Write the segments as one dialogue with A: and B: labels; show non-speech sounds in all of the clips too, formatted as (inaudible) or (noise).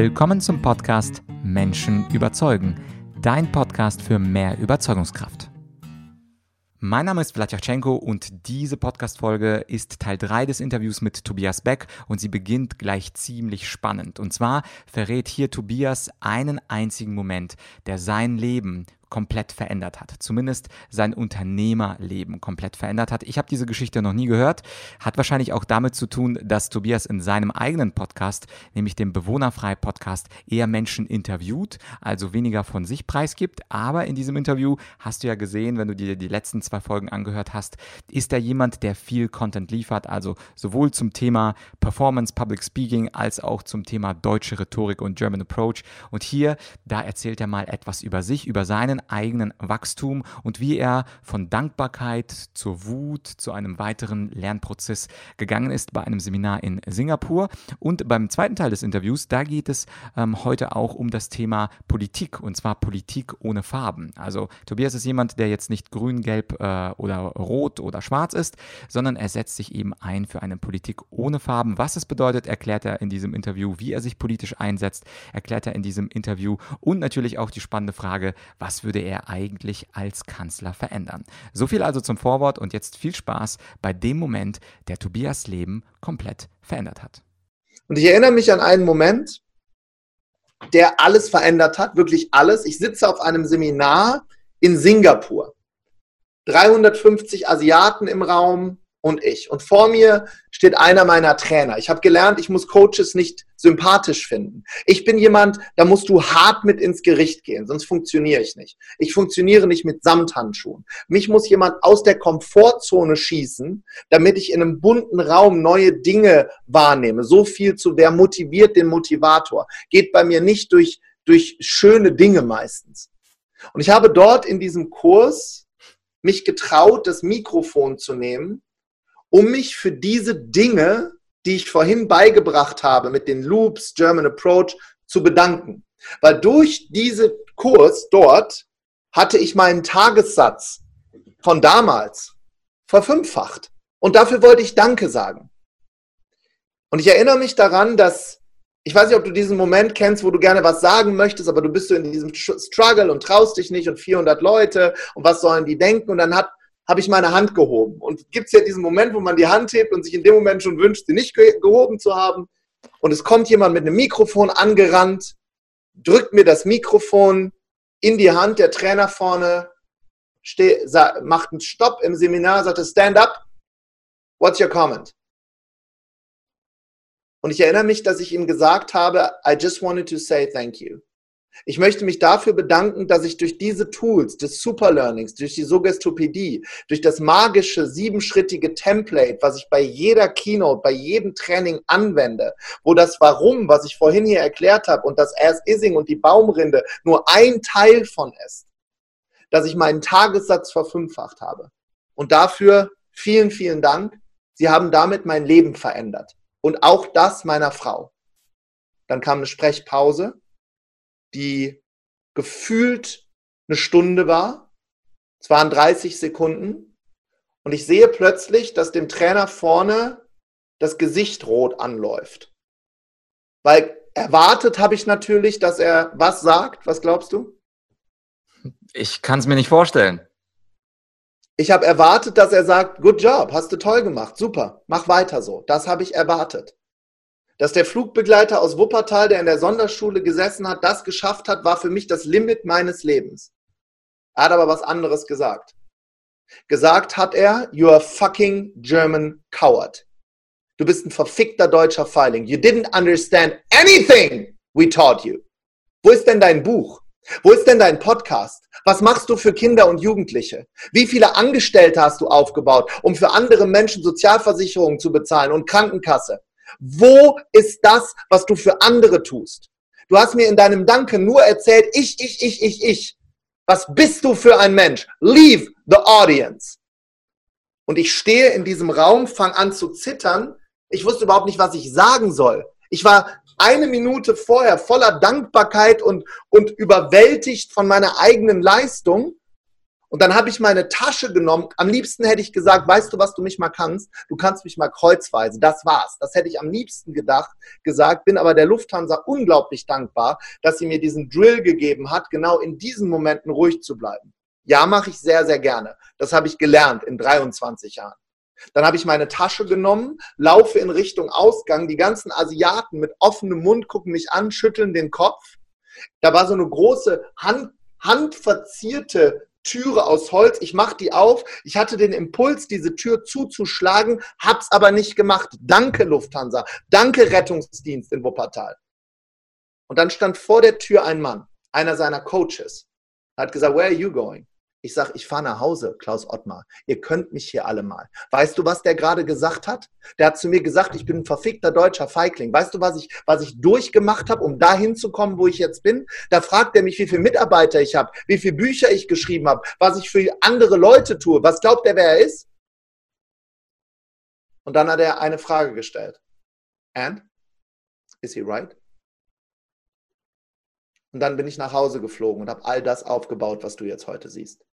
A: Willkommen zum Podcast Menschen überzeugen, dein Podcast für mehr Überzeugungskraft. Mein Name ist Vladyachenko und diese Podcast-Folge ist Teil 3 des Interviews mit Tobias Beck und sie beginnt gleich ziemlich spannend. Und zwar verrät hier Tobias einen einzigen Moment, der sein Leben komplett verändert hat. Zumindest sein Unternehmerleben komplett verändert hat. Ich habe diese Geschichte noch nie gehört. Hat wahrscheinlich auch damit zu tun, dass Tobias in seinem eigenen Podcast, nämlich dem Bewohnerfrei Podcast, eher Menschen interviewt, also weniger von sich preisgibt. Aber in diesem Interview hast du ja gesehen, wenn du dir die letzten zwei Folgen angehört hast, ist er jemand, der viel Content liefert, also sowohl zum Thema Performance, Public Speaking als auch zum Thema deutsche Rhetorik und German Approach. Und hier, da erzählt er mal etwas über sich, über seinen seinen eigenen Wachstum und wie er von Dankbarkeit zur Wut zu einem weiteren Lernprozess gegangen ist bei einem Seminar in Singapur. Und beim zweiten Teil des Interviews, da geht es ähm, heute auch um das Thema Politik und zwar Politik ohne Farben. Also Tobias ist jemand, der jetzt nicht grün, gelb äh, oder rot oder schwarz ist, sondern er setzt sich eben ein für eine Politik ohne Farben. Was es bedeutet, erklärt er in diesem Interview, wie er sich politisch einsetzt, erklärt er in diesem Interview und natürlich auch die spannende Frage, was würde er eigentlich als Kanzler verändern. So viel also zum Vorwort und jetzt viel Spaß bei dem Moment, der Tobias Leben komplett verändert hat.
B: Und ich erinnere mich an einen Moment, der alles verändert hat, wirklich alles. Ich sitze auf einem Seminar in Singapur. 350 Asiaten im Raum, und ich. Und vor mir steht einer meiner Trainer. Ich habe gelernt, ich muss Coaches nicht sympathisch finden. Ich bin jemand, da musst du hart mit ins Gericht gehen, sonst funktioniere ich nicht. Ich funktioniere nicht mit Samthandschuhen. Mich muss jemand aus der Komfortzone schießen, damit ich in einem bunten Raum neue Dinge wahrnehme. So viel zu wer motiviert den Motivator. Geht bei mir nicht durch, durch schöne Dinge meistens. Und ich habe dort in diesem Kurs mich getraut, das Mikrofon zu nehmen um mich für diese Dinge, die ich vorhin beigebracht habe mit den Loops, German Approach, zu bedanken. Weil durch diesen Kurs dort hatte ich meinen Tagessatz von damals verfünffacht. Und dafür wollte ich Danke sagen. Und ich erinnere mich daran, dass, ich weiß nicht, ob du diesen Moment kennst, wo du gerne was sagen möchtest, aber du bist so in diesem Struggle und traust dich nicht und 400 Leute und was sollen die denken? Und dann hat habe ich meine Hand gehoben. Und gibt es ja diesen Moment, wo man die Hand hebt und sich in dem Moment schon wünscht, sie nicht gehoben zu haben. Und es kommt jemand mit einem Mikrofon angerannt, drückt mir das Mikrofon in die Hand, der Trainer vorne macht einen Stopp im Seminar, sagt, stand up, what's your comment? Und ich erinnere mich, dass ich ihm gesagt habe, I just wanted to say thank you. Ich möchte mich dafür bedanken, dass ich durch diese Tools des Superlearnings, durch die Suggestopädie, durch das magische siebenschrittige Template, was ich bei jeder Keynote, bei jedem Training anwende, wo das Warum, was ich vorhin hier erklärt habe, und das As-Ising und die Baumrinde nur ein Teil von ist, dass ich meinen Tagessatz verfünffacht habe. Und dafür vielen, vielen Dank. Sie haben damit mein Leben verändert. Und auch das meiner Frau. Dann kam eine Sprechpause die gefühlt eine Stunde war. Es waren 30 Sekunden. Und ich sehe plötzlich, dass dem Trainer vorne das Gesicht rot anläuft. Weil erwartet habe ich natürlich, dass er was sagt. Was glaubst du?
A: Ich kann es mir nicht vorstellen.
B: Ich habe erwartet, dass er sagt, good job, hast du toll gemacht, super, mach weiter so. Das habe ich erwartet. Dass der Flugbegleiter aus Wuppertal, der in der Sonderschule gesessen hat, das geschafft hat, war für mich das Limit meines Lebens. Er hat aber was anderes gesagt. Gesagt hat er, you are fucking German coward. Du bist ein verfickter deutscher Feiling. You didn't understand anything we taught you. Wo ist denn dein Buch? Wo ist denn dein Podcast? Was machst du für Kinder und Jugendliche? Wie viele Angestellte hast du aufgebaut, um für andere Menschen Sozialversicherungen zu bezahlen und Krankenkasse? Wo ist das, was du für andere tust? Du hast mir in deinem Danke nur erzählt, ich, ich, ich, ich, ich. Was bist du für ein Mensch? Leave the audience. Und ich stehe in diesem Raum, fange an zu zittern. Ich wusste überhaupt nicht, was ich sagen soll. Ich war eine Minute vorher voller Dankbarkeit und, und überwältigt von meiner eigenen Leistung. Und dann habe ich meine Tasche genommen. Am liebsten hätte ich gesagt, weißt du, was du mich mal kannst? Du kannst mich mal kreuzweise. Das war's. Das hätte ich am liebsten gedacht, gesagt, bin aber der Lufthansa unglaublich dankbar, dass sie mir diesen Drill gegeben hat, genau in diesen Momenten ruhig zu bleiben. Ja, mache ich sehr, sehr gerne. Das habe ich gelernt in 23 Jahren. Dann habe ich meine Tasche genommen, laufe in Richtung Ausgang. Die ganzen Asiaten mit offenem Mund gucken mich an, schütteln den Kopf. Da war so eine große Hand, handverzierte Türe aus Holz. Ich mache die auf. Ich hatte den Impuls, diese Tür zuzuschlagen, hab's aber nicht gemacht. Danke Lufthansa. Danke Rettungsdienst in Wuppertal. Und dann stand vor der Tür ein Mann, einer seiner Coaches. Hat gesagt, where are you going? Ich sage, ich fahre nach Hause, Klaus Ottmar. Ihr könnt mich hier alle mal. Weißt du, was der gerade gesagt hat? Der hat zu mir gesagt, ich bin ein verfickter deutscher Feigling. Weißt du, was ich, was ich durchgemacht habe, um dahin zu kommen, wo ich jetzt bin? Da fragt er mich, wie viele Mitarbeiter ich habe, wie viele Bücher ich geschrieben habe, was ich für andere Leute tue. Was glaubt er, wer er ist? Und dann hat er eine Frage gestellt. And? Is he right? Und dann bin ich nach Hause geflogen und habe all das aufgebaut, was du jetzt heute siehst.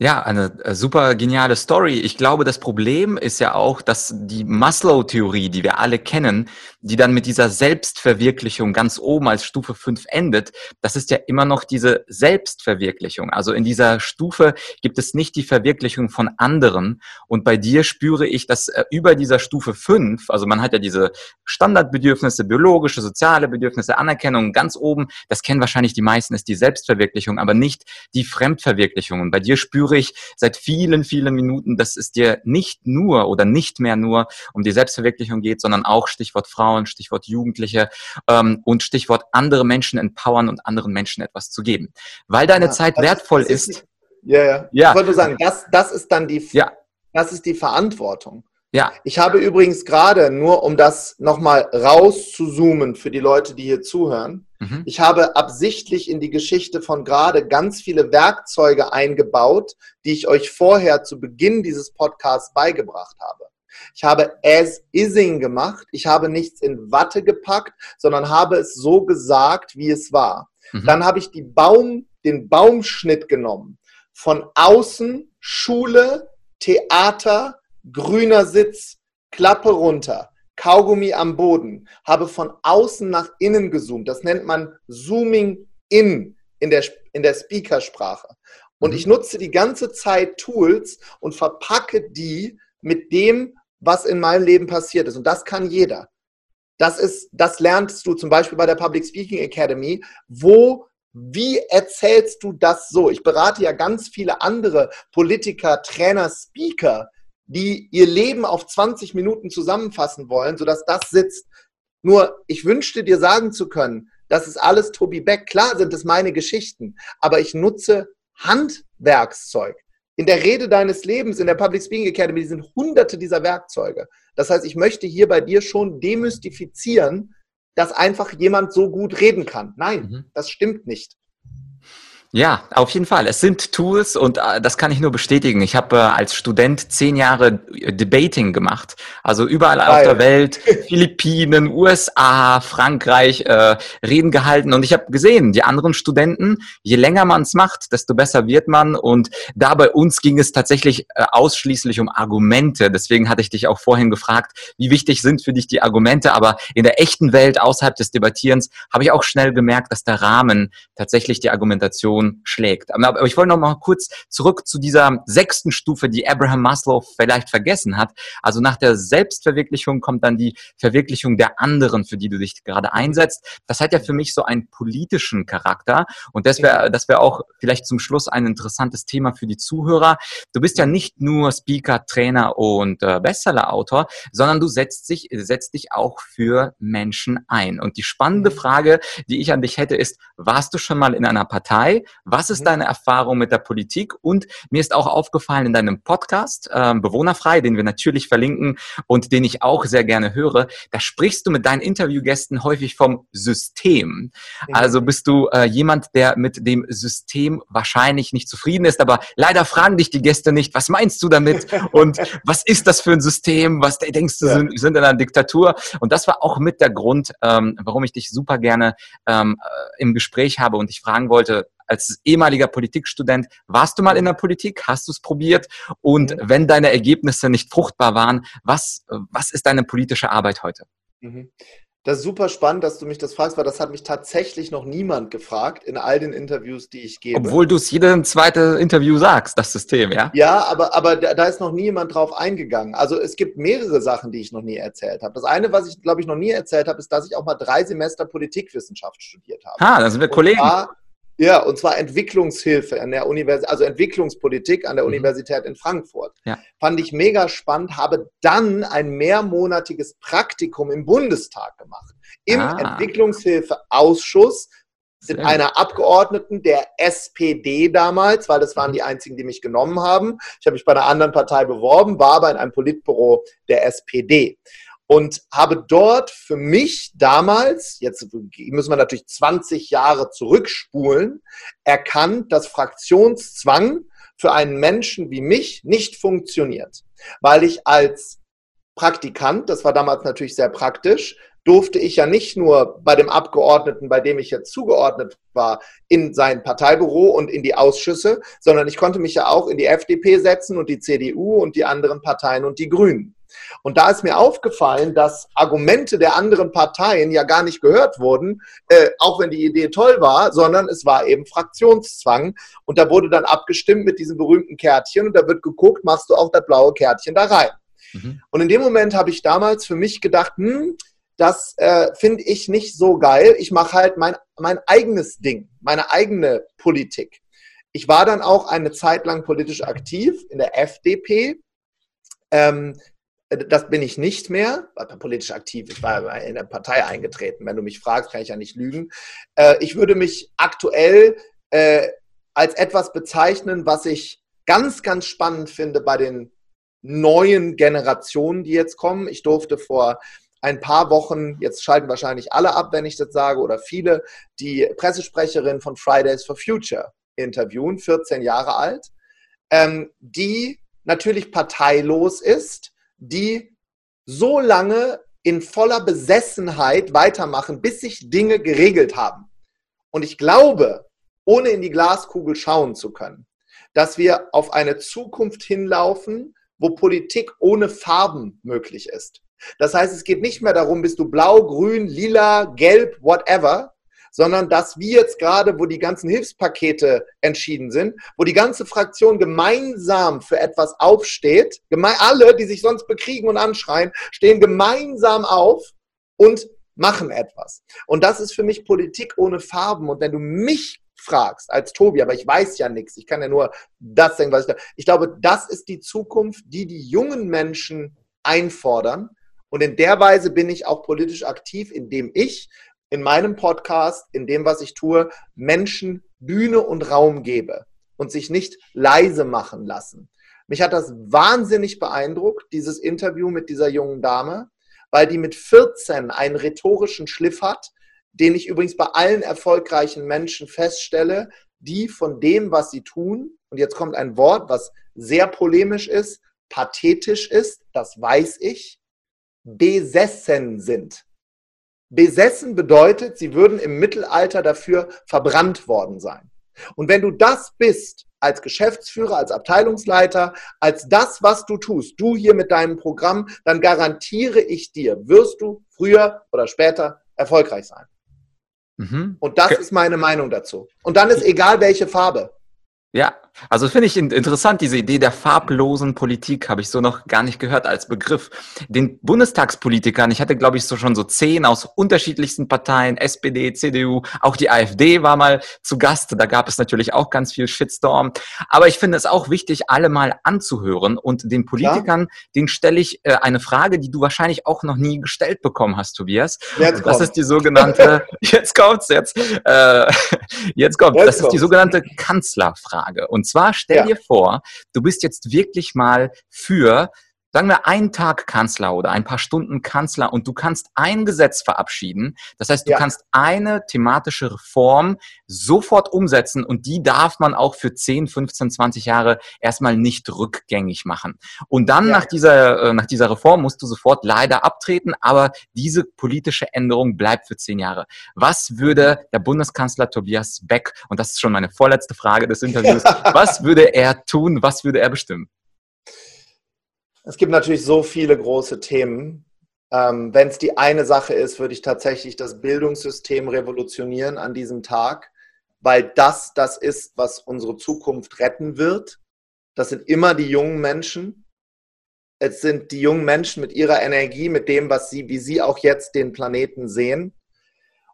A: Ja, eine äh, super geniale Story. Ich glaube, das Problem ist ja auch, dass die Maslow-Theorie, die wir alle kennen, die dann mit dieser Selbstverwirklichung ganz oben als Stufe 5 endet, das ist ja immer noch diese Selbstverwirklichung. Also in dieser Stufe gibt es nicht die Verwirklichung von anderen. Und bei dir spüre ich, dass äh, über dieser Stufe 5, also man hat ja diese Standardbedürfnisse, biologische, soziale Bedürfnisse, Anerkennung ganz oben, das kennen wahrscheinlich die meisten, ist die Selbstverwirklichung, aber nicht die Fremdverwirklichung. Und bei dir spüre spüre ich seit vielen, vielen Minuten, dass es dir nicht nur oder nicht mehr nur um die Selbstverwirklichung geht, sondern auch Stichwort Frauen, Stichwort Jugendliche ähm, und Stichwort andere Menschen empowern und anderen Menschen etwas zu geben. Weil deine ja, Zeit wertvoll ist. ist
B: ja, ja, ja. Ich wollte nur sagen, das, das ist dann die, ja. das ist die Verantwortung. Ja. Ich habe übrigens gerade, nur um das nochmal rauszuzoomen für die Leute, die hier zuhören, mhm. ich habe absichtlich in die Geschichte von gerade ganz viele Werkzeuge eingebaut, die ich euch vorher zu Beginn dieses Podcasts beigebracht habe. Ich habe as ising gemacht. Ich habe nichts in Watte gepackt, sondern habe es so gesagt, wie es war. Mhm. Dann habe ich die Baum, den Baumschnitt genommen. Von außen Schule, Theater, grüner Sitz, Klappe runter, Kaugummi am Boden, habe von außen nach innen gezoomt. Das nennt man Zooming in in der, in der Speakersprache. Und mhm. ich nutze die ganze Zeit Tools und verpacke die mit dem, was in meinem Leben passiert ist. Und das kann jeder. Das ist, das lernst du zum Beispiel bei der Public Speaking Academy. Wo, wie erzählst du das so? Ich berate ja ganz viele andere Politiker, Trainer, Speaker, die ihr Leben auf 20 Minuten zusammenfassen wollen, sodass das sitzt. Nur, ich wünschte dir sagen zu können, das ist alles Tobi Beck. Klar sind es meine Geschichten, aber ich nutze Handwerkszeug. In der Rede deines Lebens, in der Public Speaking Academy, sind hunderte dieser Werkzeuge. Das heißt, ich möchte hier bei dir schon demystifizieren, dass einfach jemand so gut reden kann. Nein, mhm. das stimmt nicht.
A: Ja, auf jeden Fall. Es sind Tools und äh, das kann ich nur bestätigen. Ich habe äh, als Student zehn Jahre äh, Debating gemacht. Also überall Geil. auf der Welt, (laughs) Philippinen, USA, Frankreich, äh, Reden gehalten. Und ich habe gesehen, die anderen Studenten, je länger man es macht, desto besser wird man. Und da bei uns ging es tatsächlich äh, ausschließlich um Argumente. Deswegen hatte ich dich auch vorhin gefragt, wie wichtig sind für dich die Argumente. Aber in der echten Welt, außerhalb des Debattierens, habe ich auch schnell gemerkt, dass der Rahmen tatsächlich die Argumentation Person schlägt. Aber ich wollte noch mal kurz zurück zu dieser sechsten Stufe, die Abraham Maslow vielleicht vergessen hat. Also nach der Selbstverwirklichung kommt dann die Verwirklichung der anderen, für die du dich gerade einsetzt. Das hat ja für mich so einen politischen Charakter. Und das wäre das wäre auch vielleicht zum Schluss ein interessantes Thema für die Zuhörer. Du bist ja nicht nur Speaker, Trainer und äh, Bestseller-Autor, sondern du setzt, sich, setzt dich auch für Menschen ein. Und die spannende Frage, die ich an dich hätte, ist, warst du schon mal in einer Partei? Was ist mhm. deine Erfahrung mit der Politik? Und mir ist auch aufgefallen in deinem Podcast, äh, Bewohnerfrei, den wir natürlich verlinken und den ich auch sehr gerne höre, da sprichst du mit deinen Interviewgästen häufig vom System. Also bist du äh, jemand, der mit dem System wahrscheinlich nicht zufrieden ist, aber leider fragen dich die Gäste nicht, was meinst du damit (laughs) und was ist das für ein System? Was denkst du, sind, sind in einer Diktatur? Und das war auch mit der Grund, ähm, warum ich dich super gerne ähm, äh, im Gespräch habe und ich fragen wollte, als ehemaliger Politikstudent, warst du mal in der Politik? Hast du es probiert? Und mhm. wenn deine Ergebnisse nicht fruchtbar waren, was, was ist deine politische Arbeit heute? Mhm.
B: Das ist super spannend, dass du mich das fragst, weil das hat mich tatsächlich noch niemand gefragt in all den Interviews, die ich gebe.
A: Obwohl du es jedem zweite Interview sagst, das System, ja?
B: Ja, aber, aber da, da ist noch niemand drauf eingegangen. Also es gibt mehrere Sachen, die ich noch nie erzählt habe. Das eine, was ich, glaube ich, noch nie erzählt habe, ist, dass ich auch mal drei Semester Politikwissenschaft studiert habe.
A: Ah, da sind wir Kollegen.
B: Zwar, ja, und zwar Entwicklungshilfe an der Universität, also Entwicklungspolitik an der mhm. Universität in Frankfurt. Ja. Fand ich mega spannend, habe dann ein mehrmonatiges Praktikum im Bundestag gemacht. Im ah. Entwicklungshilfeausschuss mit einer Abgeordneten der SPD damals, weil das waren die einzigen, die mich genommen haben. Ich habe mich bei einer anderen Partei beworben, war aber in einem Politbüro der SPD und habe dort für mich damals, jetzt müssen wir natürlich 20 Jahre zurückspulen, erkannt, dass Fraktionszwang für einen Menschen wie mich nicht funktioniert, weil ich als Praktikant, das war damals natürlich sehr praktisch, durfte ich ja nicht nur bei dem Abgeordneten, bei dem ich jetzt zugeordnet war, in sein Parteibüro und in die Ausschüsse, sondern ich konnte mich ja auch in die FDP setzen und die CDU und die anderen Parteien und die Grünen. Und da ist mir aufgefallen, dass Argumente der anderen Parteien ja gar nicht gehört wurden, äh, auch wenn die Idee toll war, sondern es war eben Fraktionszwang. Und da wurde dann abgestimmt mit diesem berühmten Kärtchen und da wird geguckt, machst du auch das blaue Kärtchen da rein. Mhm. Und in dem Moment habe ich damals für mich gedacht, hm, das äh, finde ich nicht so geil. Ich mache halt mein, mein eigenes Ding, meine eigene Politik. Ich war dann auch eine Zeit lang politisch aktiv in der FDP. Ähm, äh, das bin ich nicht mehr, war politisch aktiv. Ich war in eine Partei eingetreten. Wenn du mich fragst, kann ich ja nicht lügen. Äh, ich würde mich aktuell äh, als etwas bezeichnen, was ich ganz, ganz spannend finde bei den neuen Generationen, die jetzt kommen. Ich durfte vor ein paar Wochen, jetzt schalten wahrscheinlich alle ab, wenn ich das sage, oder viele, die Pressesprecherin von Fridays for Future interviewen, 14 Jahre alt, ähm, die natürlich parteilos ist, die so lange in voller Besessenheit weitermachen, bis sich Dinge geregelt haben. Und ich glaube, ohne in die Glaskugel schauen zu können, dass wir auf eine Zukunft hinlaufen, wo Politik ohne Farben möglich ist. Das heißt, es geht nicht mehr darum, bist du blau, grün, lila, gelb, whatever, sondern dass wir jetzt gerade, wo die ganzen Hilfspakete entschieden sind, wo die ganze Fraktion gemeinsam für etwas aufsteht, alle, die sich sonst bekriegen und anschreien, stehen gemeinsam auf und machen etwas. Und das ist für mich Politik ohne Farben. Und wenn du mich fragst als Tobi, aber ich weiß ja nichts, ich kann ja nur das denken, was ich da. Ich glaube, das ist die Zukunft, die die jungen Menschen einfordern. Und in der Weise bin ich auch politisch aktiv, indem ich in meinem Podcast, in dem, was ich tue, Menschen Bühne und Raum gebe und sich nicht leise machen lassen. Mich hat das wahnsinnig beeindruckt, dieses Interview mit dieser jungen Dame, weil die mit 14 einen rhetorischen Schliff hat, den ich übrigens bei allen erfolgreichen Menschen feststelle, die von dem, was sie tun, und jetzt kommt ein Wort, was sehr polemisch ist, pathetisch ist, das weiß ich, besessen sind. Besessen bedeutet, sie würden im Mittelalter dafür verbrannt worden sein. Und wenn du das bist, als Geschäftsführer, als Abteilungsleiter, als das, was du tust, du hier mit deinem Programm, dann garantiere ich dir, wirst du früher oder später erfolgreich sein. Mhm. Und das okay. ist meine Meinung dazu. Und dann ist egal, welche Farbe.
A: Ja, also finde ich interessant, diese Idee der farblosen Politik habe ich so noch gar nicht gehört als Begriff. Den Bundestagspolitikern, ich hatte glaube ich so schon so zehn aus unterschiedlichsten Parteien, SPD, CDU, auch die AfD war mal zu Gast, da gab es natürlich auch ganz viel Shitstorm. Aber ich finde es auch wichtig, alle mal anzuhören und den Politikern, ja. den stelle ich äh, eine Frage, die du wahrscheinlich auch noch nie gestellt bekommen hast, Tobias. Jetzt das ist die sogenannte, (laughs) jetzt kommt's jetzt, äh, (laughs) jetzt kommt, jetzt das ist die sogenannte Kanzlerfrage. Und zwar stell ja. dir vor, du bist jetzt wirklich mal für sagen wir einen Tag Kanzler oder ein paar Stunden Kanzler und du kannst ein Gesetz verabschieden. Das heißt, du ja. kannst eine thematische Reform sofort umsetzen und die darf man auch für 10, 15, 20 Jahre erstmal nicht rückgängig machen. Und dann ja. nach dieser, äh, nach dieser Reform musst du sofort leider abtreten, aber diese politische Änderung bleibt für zehn Jahre. Was würde der Bundeskanzler Tobias Beck, und das ist schon meine vorletzte Frage des Interviews, (laughs) was würde er tun, was würde er bestimmen?
B: Es gibt natürlich so viele große Themen. Ähm, Wenn es die eine Sache ist, würde ich tatsächlich das Bildungssystem revolutionieren an diesem Tag, weil das das ist, was unsere Zukunft retten wird. Das sind immer die jungen Menschen. Es sind die jungen Menschen mit ihrer Energie, mit dem, was sie, wie sie auch jetzt den Planeten sehen.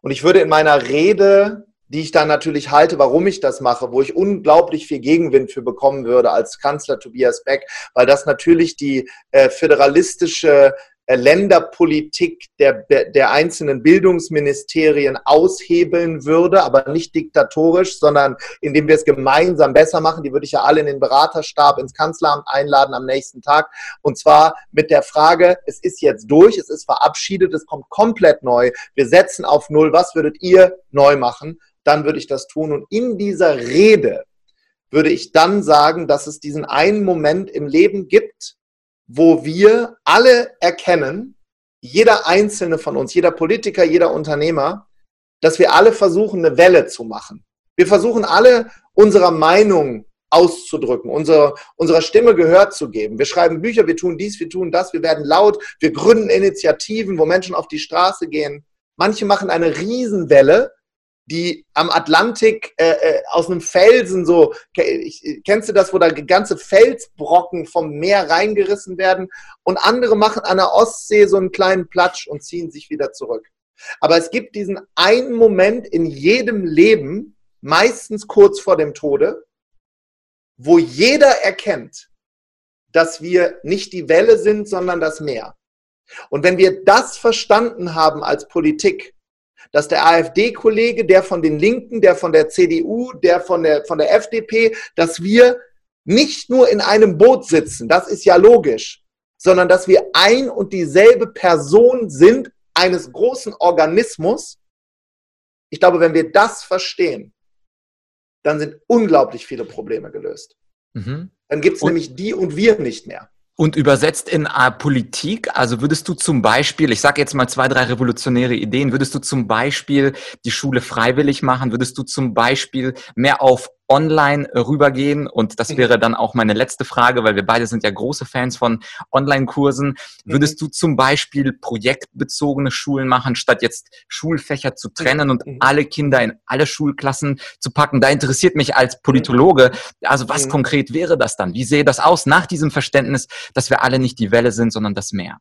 B: Und ich würde in meiner Rede die ich dann natürlich halte, warum ich das mache, wo ich unglaublich viel Gegenwind für bekommen würde als Kanzler Tobias Beck, weil das natürlich die äh, föderalistische äh, Länderpolitik der, der einzelnen Bildungsministerien aushebeln würde, aber nicht diktatorisch, sondern indem wir es gemeinsam besser machen. Die würde ich ja alle in den Beraterstab, ins Kanzleramt einladen am nächsten Tag. Und zwar mit der Frage, es ist jetzt durch, es ist verabschiedet, es kommt komplett neu. Wir setzen auf Null. Was würdet ihr neu machen? Dann würde ich das tun. Und in dieser Rede würde ich dann sagen, dass es diesen einen Moment im Leben gibt, wo wir alle erkennen, jeder einzelne von uns, jeder Politiker, jeder Unternehmer, dass wir alle versuchen, eine Welle zu machen. Wir versuchen alle unserer Meinung auszudrücken, unsere, unserer Stimme Gehör zu geben. Wir schreiben Bücher, wir tun dies, wir tun das, wir werden laut, wir gründen Initiativen, wo Menschen auf die Straße gehen. Manche machen eine Riesenwelle, die am Atlantik äh, äh, aus einem Felsen so, kennst du das, wo da ganze Felsbrocken vom Meer reingerissen werden und andere machen an der Ostsee so einen kleinen Platsch und ziehen sich wieder zurück. Aber es gibt diesen einen Moment in jedem Leben, meistens kurz vor dem Tode, wo jeder erkennt, dass wir nicht die Welle sind, sondern das Meer. Und wenn wir das verstanden haben als Politik, dass der AfD-Kollege, der von den Linken, der von der CDU, der von der, von der FDP, dass wir nicht nur in einem Boot sitzen, das ist ja logisch, sondern dass wir ein und dieselbe Person sind eines großen Organismus. Ich glaube, wenn wir das verstehen, dann sind unglaublich viele Probleme gelöst. Mhm. Dann gibt es nämlich die und wir nicht mehr.
A: Und übersetzt in äh, Politik, also würdest du zum Beispiel, ich sage jetzt mal zwei, drei revolutionäre Ideen, würdest du zum Beispiel die Schule freiwillig machen, würdest du zum Beispiel mehr auf online rübergehen? Und das mhm. wäre dann auch meine letzte Frage, weil wir beide sind ja große Fans von Online-Kursen. Mhm. Würdest du zum Beispiel projektbezogene Schulen machen, statt jetzt Schulfächer zu trennen und mhm. alle Kinder in alle Schulklassen zu packen? Da interessiert mich als Politologe, also was konkret wäre das dann? Wie sähe das aus nach diesem Verständnis, dass wir alle nicht die Welle sind, sondern das Meer?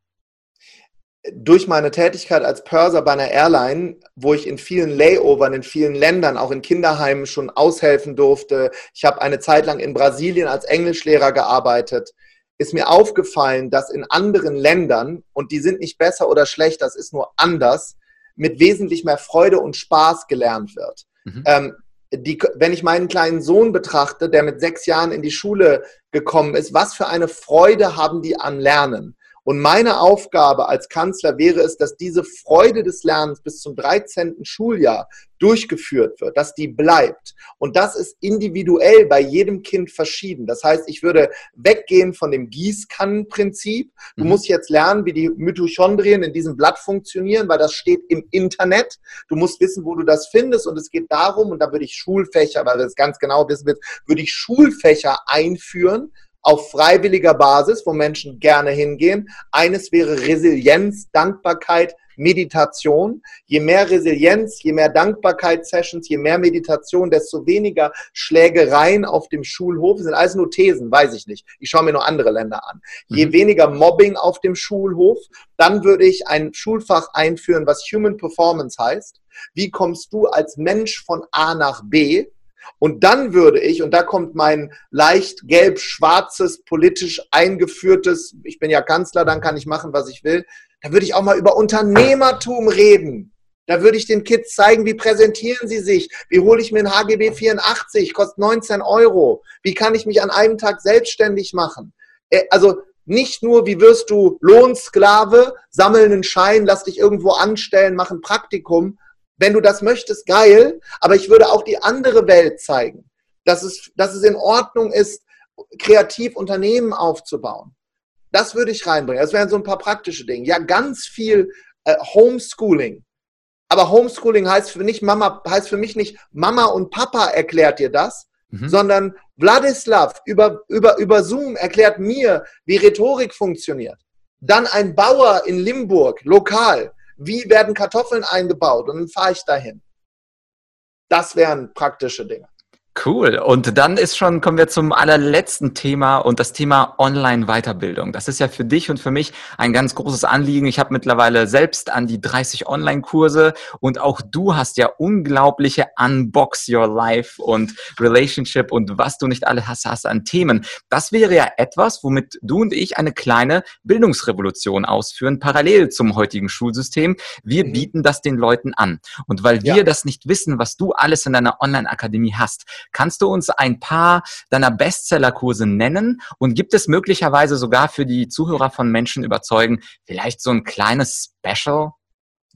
B: Durch meine Tätigkeit als Purser bei einer Airline, wo ich in vielen Layovern in vielen Ländern, auch in Kinderheimen schon aushelfen durfte, ich habe eine Zeit lang in Brasilien als Englischlehrer gearbeitet, ist mir aufgefallen, dass in anderen Ländern, und die sind nicht besser oder schlechter, das ist nur anders, mit wesentlich mehr Freude und Spaß gelernt wird. Mhm. Ähm, die, wenn ich meinen kleinen Sohn betrachte, der mit sechs Jahren in die Schule gekommen ist, was für eine Freude haben die am Lernen? Und meine Aufgabe als Kanzler wäre es, dass diese Freude des Lernens bis zum 13. Schuljahr durchgeführt wird, dass die bleibt. Und das ist individuell bei jedem Kind verschieden. Das heißt, ich würde weggehen von dem Gießkannenprinzip. Du mhm. musst jetzt lernen, wie die Mitochondrien in diesem Blatt funktionieren, weil das steht im Internet. Du musst wissen, wo du das findest. Und es geht darum, und da würde ich Schulfächer, weil du das ganz genau wissen willst, würde ich Schulfächer einführen, auf freiwilliger Basis, wo Menschen gerne hingehen. Eines wäre Resilienz, Dankbarkeit, Meditation. Je mehr Resilienz, je mehr Dankbarkeitssessions, je mehr Meditation, desto weniger Schlägereien auf dem Schulhof. Das sind alles nur Thesen, weiß ich nicht. Ich schaue mir nur andere Länder an. Je mhm. weniger Mobbing auf dem Schulhof, dann würde ich ein Schulfach einführen, was Human Performance heißt. Wie kommst du als Mensch von A nach B? Und dann würde ich, und da kommt mein leicht gelb-schwarzes, politisch eingeführtes, ich bin ja Kanzler, dann kann ich machen, was ich will, da würde ich auch mal über Unternehmertum reden. Da würde ich den Kids zeigen, wie präsentieren sie sich, wie hole ich mir ein HGB 84, kostet 19 Euro, wie kann ich mich an einem Tag selbstständig machen. Äh, also Nicht nur, wie wirst du Lohnsklave, sammeln einen Schein, lass dich irgendwo anstellen, mach ein Praktikum. Wenn du das möchtest, geil. Aber ich würde auch die andere Welt zeigen, dass es, dass es in Ordnung ist, kreativ Unternehmen aufzubauen. Das würde ich reinbringen. Das wären so ein paar praktische Dinge. Ja, ganz viel äh, Homeschooling. Aber Homeschooling heißt für, nicht Mama, heißt für mich nicht, Mama und Papa erklärt dir das, mhm. sondern Wladislav über, über, über Zoom erklärt mir, wie Rhetorik funktioniert. Dann ein Bauer in Limburg, lokal. Wie werden Kartoffeln eingebaut? Und dann fahre ich dahin. Das wären praktische Dinge.
A: Cool. Und dann ist schon, kommen wir zum allerletzten Thema und das Thema Online-Weiterbildung. Das ist ja für dich und für mich ein ganz großes Anliegen. Ich habe mittlerweile selbst an die 30 Online-Kurse und auch du hast ja unglaubliche Unbox Your Life und Relationship und was du nicht alle hast, hast an Themen. Das wäre ja etwas, womit du und ich eine kleine Bildungsrevolution ausführen, parallel zum heutigen Schulsystem. Wir mhm. bieten das den Leuten an. Und weil wir ja. das nicht wissen, was du alles in deiner Online-Akademie hast, Kannst du uns ein paar deiner Bestsellerkurse nennen? Und gibt es möglicherweise sogar für die Zuhörer von Menschen überzeugen, vielleicht so ein kleines Special?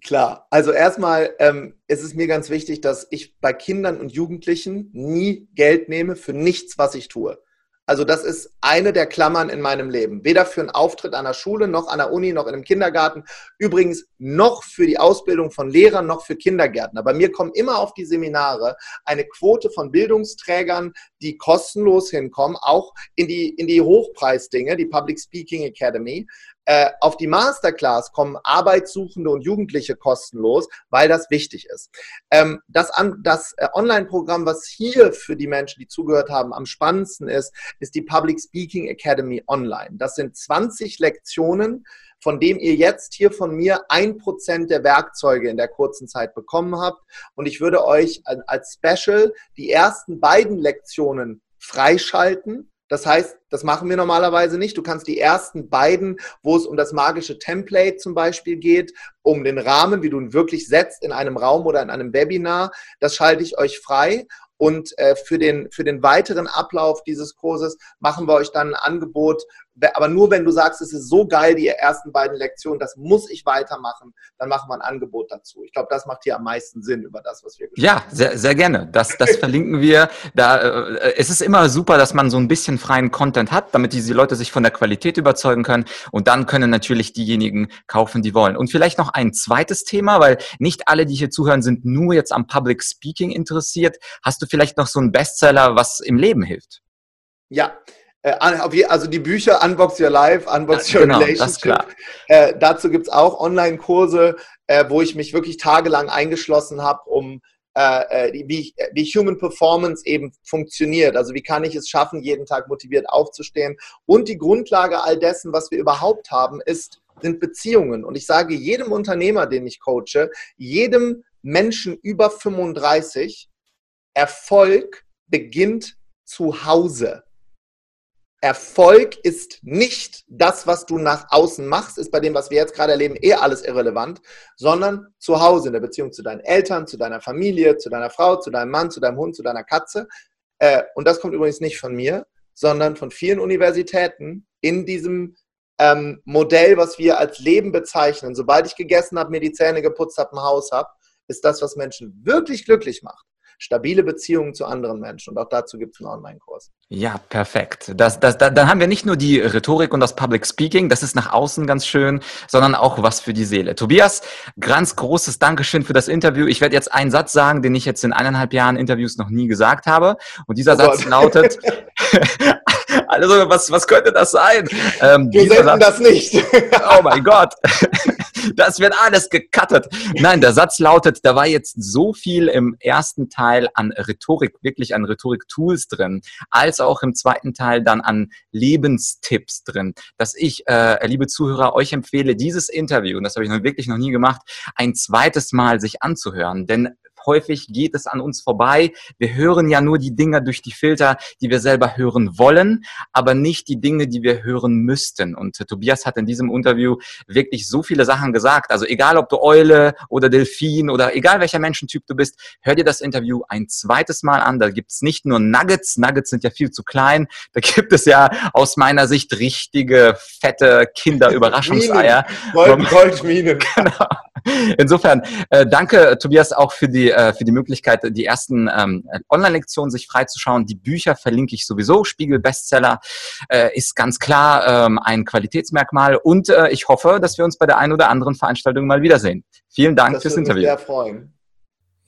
B: Klar, also erstmal ähm, ist es mir ganz wichtig, dass ich bei Kindern und Jugendlichen nie Geld nehme für nichts, was ich tue. Also das ist eine der Klammern in meinem Leben. Weder für einen Auftritt an der Schule, noch an der Uni, noch in einem Kindergarten. Übrigens noch für die Ausbildung von Lehrern, noch für Kindergärtner. Bei mir kommen immer auf die Seminare eine Quote von Bildungsträgern, die kostenlos hinkommen, auch in die, in die Hochpreisdinge, die Public Speaking Academy. Äh, auf die Masterclass kommen Arbeitssuchende und Jugendliche kostenlos, weil das wichtig ist. Ähm, das das äh, Online-Programm, was hier für die Menschen, die zugehört haben, am spannendsten ist, ist die Public Speaking Academy Online. Das sind 20 Lektionen, von dem ihr jetzt hier von mir ein Prozent der Werkzeuge in der kurzen Zeit bekommen habt. Und ich würde euch als Special die ersten beiden Lektionen freischalten das heißt, das machen wir normalerweise nicht. Du kannst die ersten beiden, wo es um das magische Template zum Beispiel geht, um den Rahmen, wie du ihn wirklich setzt in einem Raum oder in einem Webinar, das schalte ich euch frei. Und äh, für, den, für den weiteren Ablauf dieses Kurses machen wir euch dann ein Angebot, aber nur wenn du sagst, es ist so geil, die ersten beiden Lektionen, das muss ich weitermachen, dann machen wir ein Angebot dazu. Ich glaube, das macht hier am meisten Sinn über das, was wir
A: gesprochen haben. Ja, sehr, sehr gerne. Das, das (laughs) verlinken wir. Da, äh, es ist immer super, dass man so ein bisschen freien Content hat, damit diese Leute sich von der Qualität überzeugen können. Und dann können natürlich diejenigen kaufen, die wollen. Und vielleicht noch ein zweites Thema, weil nicht alle, die hier zuhören, sind nur jetzt am Public Speaking interessiert. Hast du vielleicht noch so einen Bestseller, was im Leben hilft?
B: Ja, also die Bücher Unbox Your Life, Unbox Your genau, Relationship. Äh, dazu gibt es auch Online-Kurse, äh, wo ich mich wirklich tagelang eingeschlossen habe, um äh, äh wie, wie Human Performance eben funktioniert. Also wie kann ich es schaffen, jeden Tag motiviert aufzustehen. Und die Grundlage all dessen, was wir überhaupt haben, ist, sind Beziehungen. Und ich sage jedem Unternehmer, den ich coache, jedem Menschen über 35, Erfolg beginnt zu Hause. Erfolg ist nicht das, was du nach außen machst, ist bei dem, was wir jetzt gerade erleben, eher alles irrelevant, sondern zu Hause in der Beziehung zu deinen Eltern, zu deiner Familie, zu deiner Frau, zu deinem Mann, zu deinem Hund, zu deiner Katze. Äh, und das kommt übrigens nicht von mir, sondern von vielen Universitäten in diesem ähm, Modell, was wir als Leben bezeichnen. Sobald ich gegessen habe, mir die Zähne geputzt habe, ein Haus habe, ist das, was Menschen wirklich glücklich macht stabile Beziehungen zu anderen Menschen. Und auch dazu gibt es einen Online-Kurs.
A: Ja, perfekt. Das, das, da, dann haben wir nicht nur die Rhetorik und das Public Speaking, das ist nach außen ganz schön, sondern auch was für die Seele. Tobias, ganz großes Dankeschön für das Interview. Ich werde jetzt einen Satz sagen, den ich jetzt in eineinhalb Jahren Interviews noch nie gesagt habe. Und dieser oh Satz lautet, (laughs) also was, was könnte das sein?
B: Ähm, Wir senden Satz, das nicht.
A: oh mein Gott. (laughs) Das wird alles gecuttet. Nein, der Satz lautet, da war jetzt so viel im ersten Teil an Rhetorik, wirklich an Rhetorik-Tools drin, als auch im zweiten Teil dann an Lebenstipps drin, dass ich, äh, liebe Zuhörer, euch empfehle, dieses Interview, und das habe ich noch wirklich noch nie gemacht, ein zweites Mal sich anzuhören. Denn häufig geht es an uns vorbei. Wir hören ja nur die Dinge durch die Filter, die wir selber hören wollen, aber nicht die Dinge, die wir hören müssten. Und Tobias hat in diesem Interview wirklich so viele Sachen gesagt. Also egal, ob du Eule oder Delfin oder egal welcher Menschentyp du bist, hör dir das Interview ein zweites Mal an. Da gibt es nicht nur Nuggets. Nuggets sind ja viel zu klein. Da gibt es ja aus meiner Sicht richtige, fette Kinderüberraschungseier.
B: Gold, Goldminen. (laughs) genau. (laughs)
A: Insofern, äh, danke Tobias auch für die, äh, für die Möglichkeit, die ersten ähm, Online-Lektionen sich freizuschauen. Die Bücher verlinke ich sowieso. Spiegel Bestseller äh, ist ganz klar ähm, ein Qualitätsmerkmal und äh, ich hoffe, dass wir uns bei der einen oder anderen Veranstaltung mal wiedersehen. Vielen Dank
B: das
A: fürs Interview. Mich
B: sehr freuen.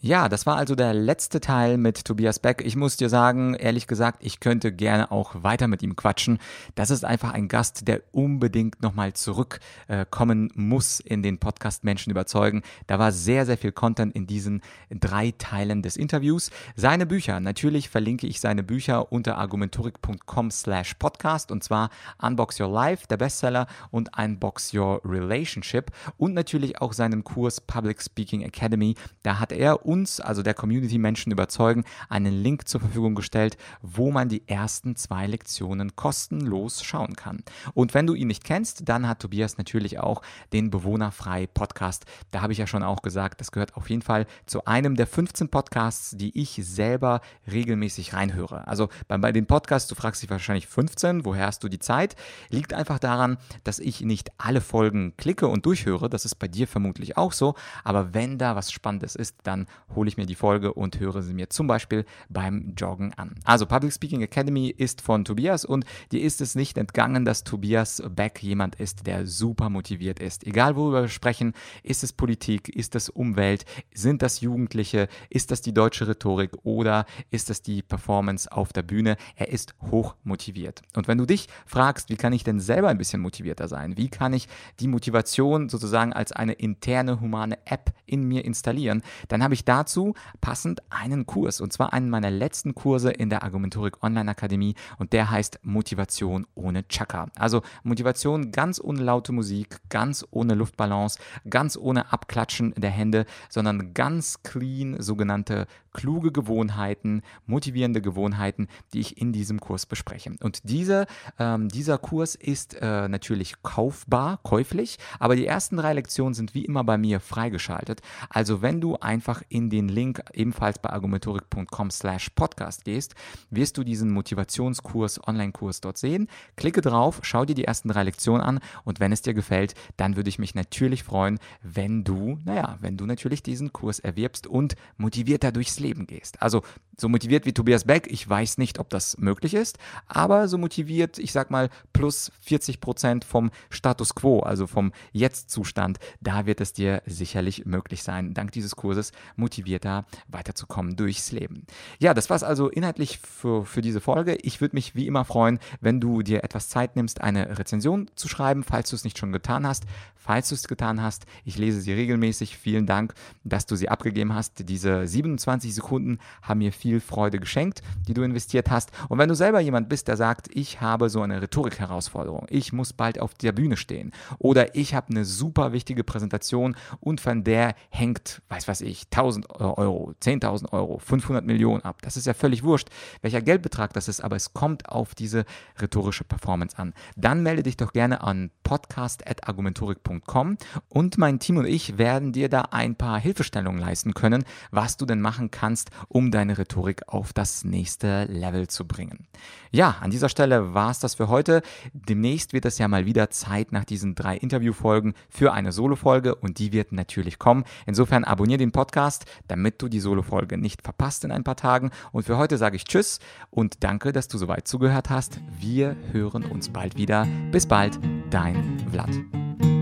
A: Ja, das war also der letzte Teil mit Tobias Beck. Ich muss dir sagen, ehrlich gesagt, ich könnte gerne auch weiter mit ihm quatschen. Das ist einfach ein Gast, der unbedingt nochmal zurückkommen äh, muss in den Podcast Menschen überzeugen. Da war sehr, sehr viel Content in diesen drei Teilen des Interviews. Seine Bücher, natürlich verlinke ich seine Bücher unter argumentorik.com slash podcast und zwar Unbox Your Life, der Bestseller und Unbox Your Relationship und natürlich auch seinen Kurs Public Speaking Academy. Da hat er uns, also der Community Menschen überzeugen, einen Link zur Verfügung gestellt, wo man die ersten zwei Lektionen kostenlos schauen kann. Und wenn du ihn nicht kennst, dann hat Tobias natürlich auch den Bewohnerfrei Podcast. Da habe ich ja schon auch gesagt, das gehört auf jeden Fall zu einem der 15 Podcasts, die ich selber regelmäßig reinhöre. Also bei, bei den Podcasts, du fragst dich wahrscheinlich 15, woher hast du die Zeit? Liegt einfach daran, dass ich nicht alle Folgen klicke und durchhöre. Das ist bei dir vermutlich auch so. Aber wenn da was Spannendes ist, dann hole ich mir die Folge und höre sie mir zum Beispiel beim Joggen an. Also Public Speaking Academy ist von Tobias und dir ist es nicht entgangen, dass Tobias Beck jemand ist, der super motiviert ist. Egal worüber wir sprechen, ist es Politik, ist es Umwelt, sind das Jugendliche, ist das die deutsche Rhetorik oder ist das die Performance auf der Bühne? Er ist hoch motiviert. Und wenn du dich fragst, wie kann ich denn selber ein bisschen motivierter sein? Wie kann ich die Motivation sozusagen als eine interne humane App in mir installieren? Dann habe ich dazu passend einen Kurs und zwar einen meiner letzten Kurse in der Argumentorik Online Akademie und der heißt Motivation ohne Chaka. Also Motivation ganz ohne laute Musik, ganz ohne Luftballons, ganz ohne Abklatschen der Hände, sondern ganz clean sogenannte kluge Gewohnheiten, motivierende Gewohnheiten, die ich in diesem Kurs bespreche. Und diese, ähm, dieser Kurs ist äh, natürlich kaufbar, käuflich, aber die ersten drei Lektionen sind wie immer bei mir freigeschaltet. Also wenn du einfach in den Link ebenfalls bei argumentorik.com slash podcast gehst, wirst du diesen Motivationskurs, Online-Kurs dort sehen. Klicke drauf, schau dir die ersten drei Lektionen an und wenn es dir gefällt, dann würde ich mich natürlich freuen, wenn du, naja, wenn du natürlich diesen Kurs erwirbst und motivierter durchs Leben Leben gehst. Also so motiviert wie Tobias Beck, ich weiß nicht, ob das möglich ist, aber so motiviert, ich sag mal, plus 40 Prozent vom Status quo, also vom Jetzt-Zustand, da wird es dir sicherlich möglich sein, dank dieses Kurses motivierter weiterzukommen durchs Leben. Ja, das war es also inhaltlich für, für diese Folge. Ich würde mich wie immer freuen, wenn du dir etwas Zeit nimmst, eine Rezension zu schreiben, falls du es nicht schon getan hast. Falls du es getan hast, ich lese sie regelmäßig. Vielen Dank, dass du sie abgegeben hast. Diese 27 Sekunden haben mir viel Freude geschenkt, die du investiert hast. Und wenn du selber jemand bist, der sagt, ich habe so eine Rhetorik-Herausforderung, ich muss bald auf der Bühne stehen oder ich habe eine super wichtige Präsentation und von der hängt, weiß was ich, 1000 Euro, 10.000 Euro, 500 Millionen ab. Das ist ja völlig wurscht, welcher Geldbetrag das ist, aber es kommt auf diese rhetorische Performance an. Dann melde dich doch gerne an podcast.argumentorik.com und mein Team und ich werden dir da ein paar Hilfestellungen leisten können, was du denn machen kannst, um deine Rhetorik auf das nächste Level zu bringen. Ja, an dieser Stelle war es das für heute. Demnächst wird es ja mal wieder Zeit nach diesen drei Interviewfolgen für eine Solo-Folge und die wird natürlich kommen. Insofern abonniere den Podcast, damit du die Solo-Folge nicht verpasst in ein paar Tagen. Und für heute sage ich Tschüss und danke, dass du soweit zugehört hast. Wir hören uns bald wieder. Bis bald, dein Vlad.